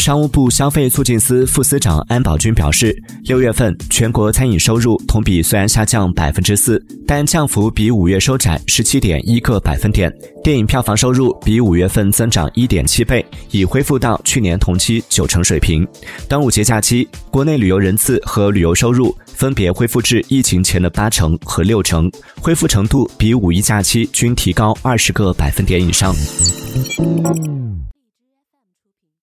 商务部消费促进司副司长安宝军表示六月份全国餐饮收入同比虽然下降百分之四但降幅比五月收窄十七点一个百分点。电影票房收入比五月份增长一点七倍已恢复到去年同期九成水平。端午节假期国内旅游人次和旅游收入分别恢复至疫情前的八成和六成恢复程度比五一假期均提高二十个百分点以上。